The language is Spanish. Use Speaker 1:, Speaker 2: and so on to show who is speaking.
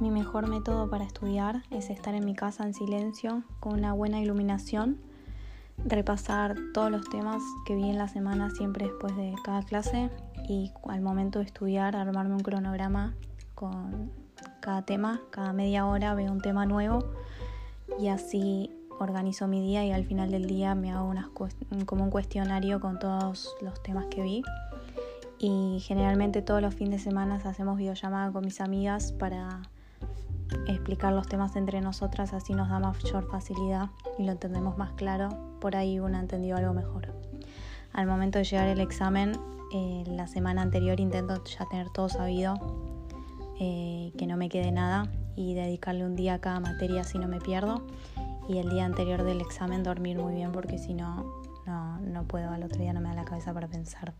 Speaker 1: mi mejor método para estudiar es estar en mi casa en silencio, con una buena iluminación, repasar todos los temas que vi en la semana siempre después de cada clase y al momento de estudiar armarme un cronograma con cada tema, cada media hora veo un tema nuevo y así organizo mi día y al final del día me hago unas como un cuestionario con todos los temas que vi. Y generalmente todos los fines de semana hacemos videollamada con mis amigas para explicar los temas entre nosotras, así nos da mayor facilidad y lo entendemos más claro, por ahí uno ha entendido algo mejor. Al momento de llegar el examen, eh, la semana anterior intento ya tener todo sabido, eh, que no me quede nada y dedicarle un día a cada materia si no me pierdo y el día anterior del examen dormir muy bien porque si no, no, no puedo, al otro día no me da la cabeza para pensar.